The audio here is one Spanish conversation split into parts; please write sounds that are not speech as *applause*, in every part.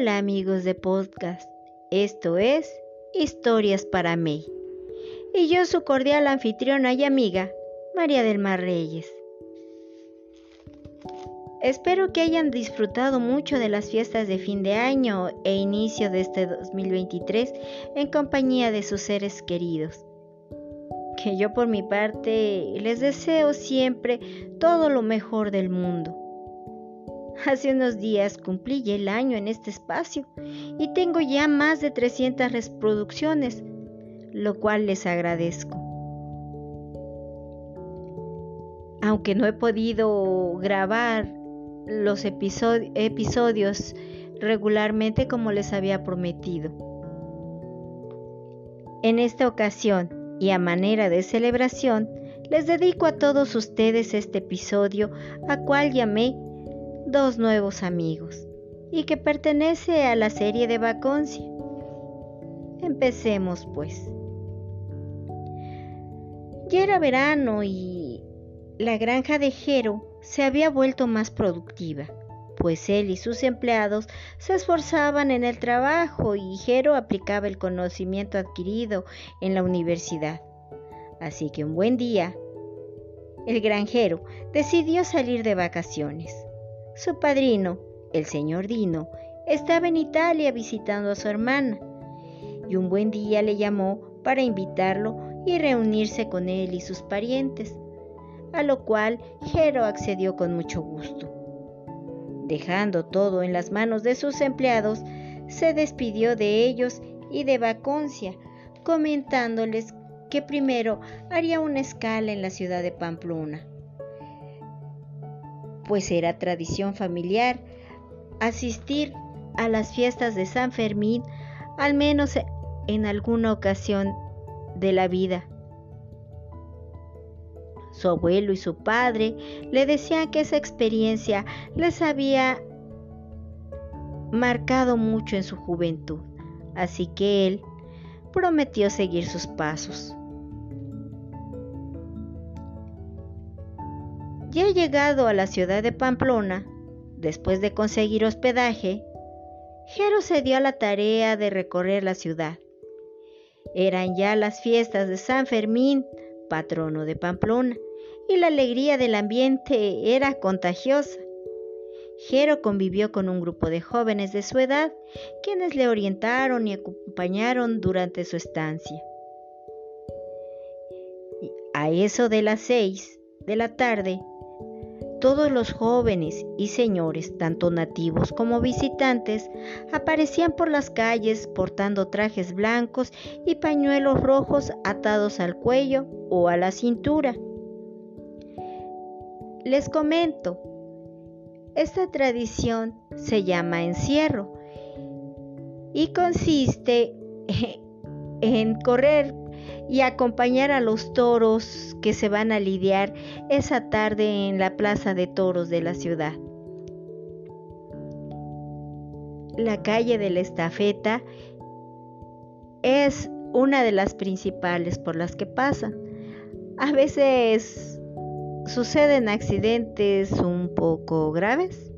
Hola amigos de podcast, esto es Historias para May. Y yo su cordial anfitriona y amiga, María del Mar Reyes. Espero que hayan disfrutado mucho de las fiestas de fin de año e inicio de este 2023 en compañía de sus seres queridos. Que yo por mi parte les deseo siempre todo lo mejor del mundo Hace unos días cumplí el año en este espacio y tengo ya más de 300 reproducciones, lo cual les agradezco. Aunque no he podido grabar los episodios regularmente como les había prometido. En esta ocasión y a manera de celebración, les dedico a todos ustedes este episodio a cual llamé dos nuevos amigos y que pertenece a la serie de Vaconcia. Empecemos pues. Ya era verano y la granja de Jero se había vuelto más productiva, pues él y sus empleados se esforzaban en el trabajo y Jero aplicaba el conocimiento adquirido en la universidad. Así que un buen día, el granjero decidió salir de vacaciones. Su padrino, el señor Dino, estaba en Italia visitando a su hermana y un buen día le llamó para invitarlo y reunirse con él y sus parientes, a lo cual Jero accedió con mucho gusto. Dejando todo en las manos de sus empleados, se despidió de ellos y de Vaconcia, comentándoles que primero haría una escala en la ciudad de Pamplona pues era tradición familiar asistir a las fiestas de San Fermín al menos en alguna ocasión de la vida. Su abuelo y su padre le decían que esa experiencia les había marcado mucho en su juventud, así que él prometió seguir sus pasos. Ya llegado a la ciudad de Pamplona, después de conseguir hospedaje, Jero se dio a la tarea de recorrer la ciudad. Eran ya las fiestas de San Fermín, patrono de Pamplona, y la alegría del ambiente era contagiosa. Jero convivió con un grupo de jóvenes de su edad, quienes le orientaron y acompañaron durante su estancia. A eso de las seis de la tarde, todos los jóvenes y señores, tanto nativos como visitantes, aparecían por las calles portando trajes blancos y pañuelos rojos atados al cuello o a la cintura. Les comento, esta tradición se llama encierro y consiste *laughs* en correr y acompañar a los toros que se van a lidiar esa tarde en la plaza de toros de la ciudad. La calle de la estafeta es una de las principales por las que pasan. A veces suceden accidentes un poco graves,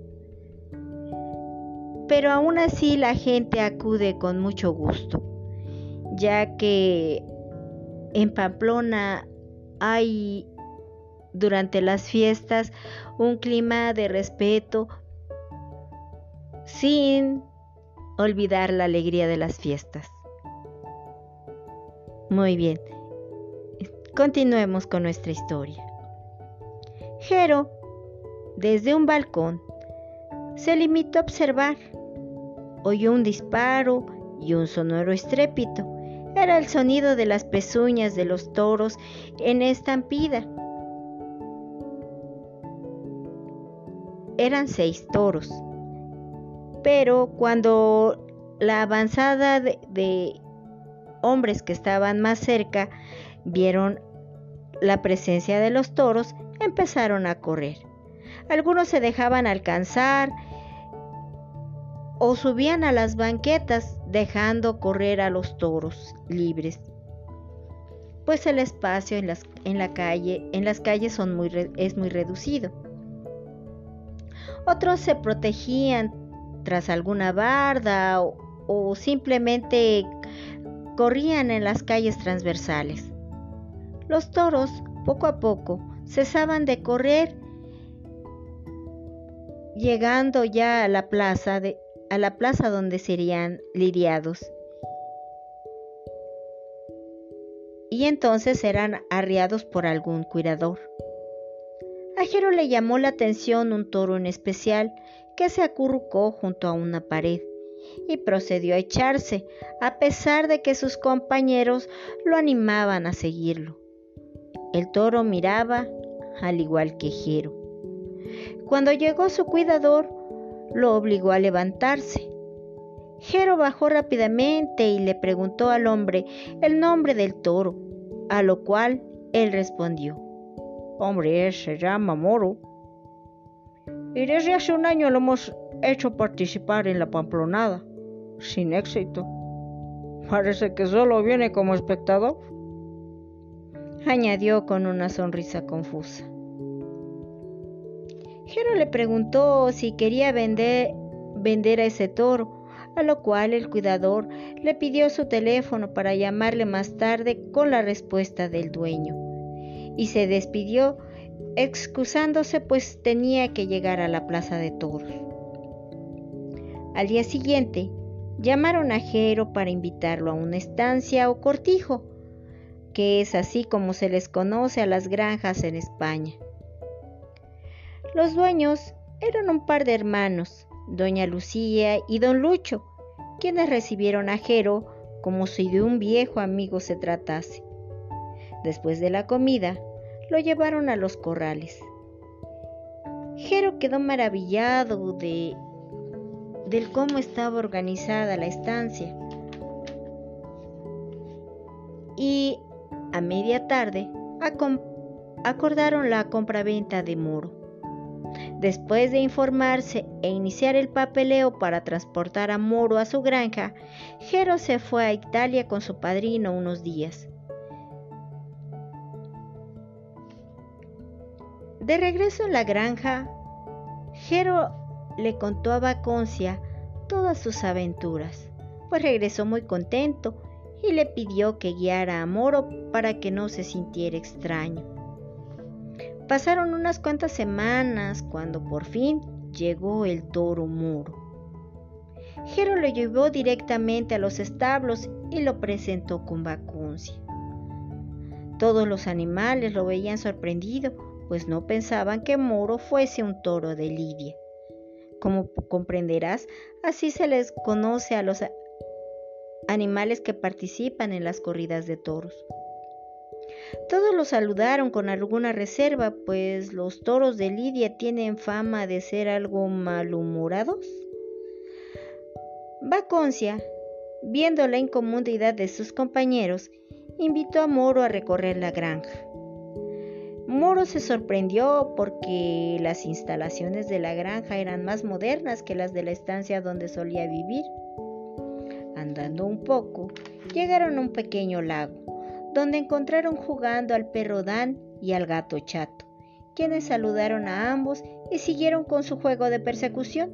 pero aún así la gente acude con mucho gusto, ya que en Pamplona hay durante las fiestas un clima de respeto sin olvidar la alegría de las fiestas. Muy bien, continuemos con nuestra historia. Jero, desde un balcón, se limitó a observar. Oyó un disparo y un sonoro estrépito era el sonido de las pezuñas de los toros en estampida. Eran seis toros, pero cuando la avanzada de, de hombres que estaban más cerca vieron la presencia de los toros, empezaron a correr. Algunos se dejaban alcanzar o subían a las banquetas dejando correr a los toros libres. Pues el espacio en las, la calle, en las calles es muy reducido. Otros se protegían tras alguna barda o simplemente corrían en las calles transversales. Los toros, poco a poco, cesaban de correr, llegando ya a la plaza, a la plaza donde serían lidiados. Y entonces serán arriados por algún cuidador. A Jero le llamó la atención un toro en especial que se acurrucó junto a una pared y procedió a echarse, a pesar de que sus compañeros lo animaban a seguirlo. El toro miraba al igual que Jero. Cuando llegó su cuidador, lo obligó a levantarse. Jero bajó rápidamente y le preguntó al hombre el nombre del toro, a lo cual él respondió, Hombre, se llama Moro. Y desde hace un año lo hemos hecho participar en la pamplonada, sin éxito. Parece que solo viene como espectador añadió con una sonrisa confusa. Jero le preguntó si quería vender, vender a ese toro, a lo cual el cuidador le pidió su teléfono para llamarle más tarde con la respuesta del dueño, y se despidió excusándose pues tenía que llegar a la plaza de toros. Al día siguiente, llamaron a Jero para invitarlo a una estancia o cortijo, que es así como se les conoce a las granjas en España. Los dueños eran un par de hermanos, doña Lucía y don Lucho, quienes recibieron a Jero como si de un viejo amigo se tratase. Después de la comida, lo llevaron a los corrales. Jero quedó maravillado de del cómo estaba organizada la estancia. Y a media tarde, acordaron la compraventa de Moro. Después de informarse e iniciar el papeleo para transportar a Moro a su granja, Jero se fue a Italia con su padrino unos días. De regreso en la granja, Jero le contó a Vaconcia todas sus aventuras, pues regresó muy contento y le pidió que guiara a Moro para que no se sintiera extraño. Pasaron unas cuantas semanas cuando por fin llegó el toro Moro. Jero lo llevó directamente a los establos y lo presentó con vacuncia. Todos los animales lo veían sorprendido, pues no pensaban que Moro fuese un toro de Lidia. Como comprenderás, así se les conoce a los animales que participan en las corridas de toros. Todos lo saludaron con alguna reserva, pues los toros de Lidia tienen fama de ser algo malhumorados. Vaconcia, viendo la incomodidad de sus compañeros, invitó a Moro a recorrer la granja. Moro se sorprendió porque las instalaciones de la granja eran más modernas que las de la estancia donde solía vivir. Andando un poco, llegaron a un pequeño lago, donde encontraron jugando al perro Dan y al gato Chato, quienes saludaron a ambos y siguieron con su juego de persecución.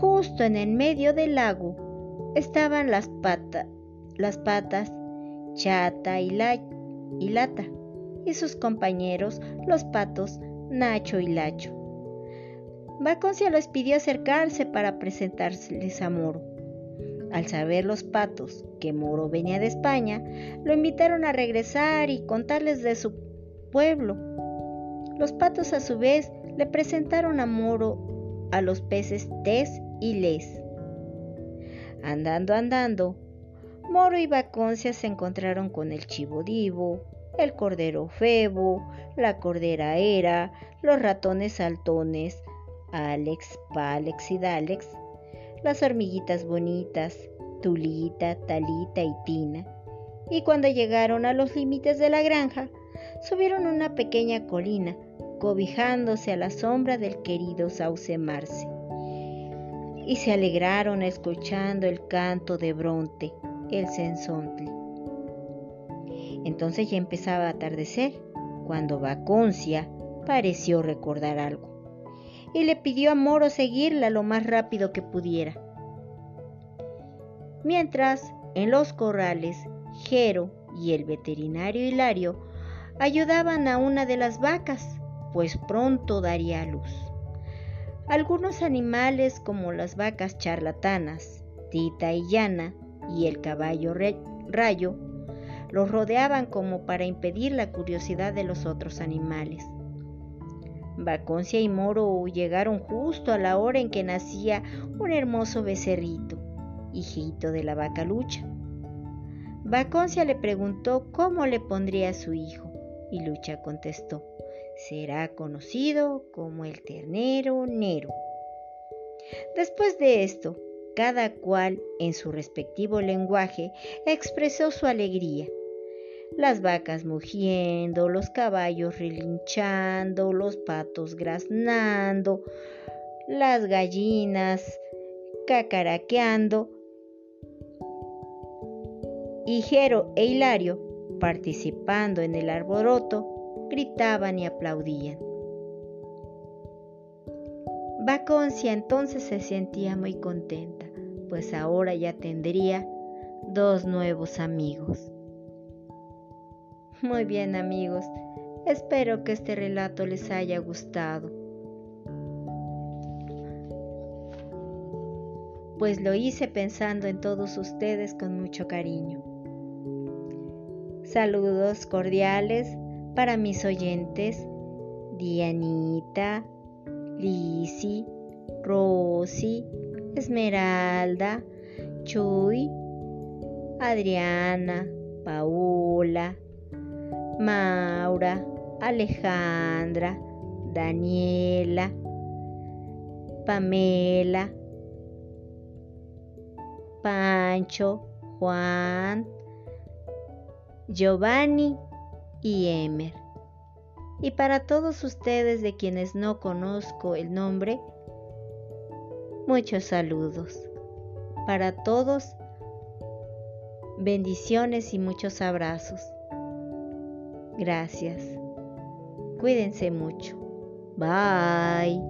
Justo en el medio del lago estaban las, patas, Chata y, y Lata, y sus compañeros, los patos, Nacho y Lacho. Vaconcia les pidió acercarse para presentárseles a Moro. Al saber los patos que Moro venía de España, lo invitaron a regresar y contarles de su pueblo. Los patos a su vez le presentaron a Moro a los peces Tes y Les. Andando, andando, Moro y Vaconcia se encontraron con el chivo divo, el cordero febo, la cordera era, los ratones saltones, Alex, Palex y Dalex, las hormiguitas bonitas, Tulita, Talita y Tina. Y cuando llegaron a los límites de la granja, subieron una pequeña colina, cobijándose a la sombra del querido sauce Marce. Y se alegraron escuchando el canto de Bronte, el sensontle. Entonces ya empezaba a atardecer, cuando Vaconcia pareció recordar algo. Y le pidió a Moro seguirla lo más rápido que pudiera. Mientras, en los corrales, Jero y el veterinario Hilario ayudaban a una de las vacas, pues pronto daría luz. Algunos animales como las vacas charlatanas, Tita y Llana y el caballo Rayo los rodeaban como para impedir la curiosidad de los otros animales. Vaconcia y Moro llegaron justo a la hora en que nacía un hermoso becerrito, hijito de la vaca Lucha. Vaconcia le preguntó cómo le pondría a su hijo, y Lucha contestó, será conocido como el ternero Nero. Después de esto, cada cual en su respectivo lenguaje expresó su alegría. Las vacas mugiendo, los caballos relinchando, los patos graznando, las gallinas cacaraqueando. Y Jero e Hilario, participando en el arboroto, gritaban y aplaudían. Vaconcia entonces se sentía muy contenta, pues ahora ya tendría dos nuevos amigos. Muy bien amigos, espero que este relato les haya gustado. Pues lo hice pensando en todos ustedes con mucho cariño. Saludos cordiales para mis oyentes Dianita, Lisi, Rosy, Esmeralda, Chuy, Adriana, Paola, Maura, Alejandra, Daniela, Pamela, Pancho, Juan, Giovanni y Emer. Y para todos ustedes de quienes no conozco el nombre, muchos saludos. Para todos, bendiciones y muchos abrazos. Gracias. Cuídense mucho. Bye.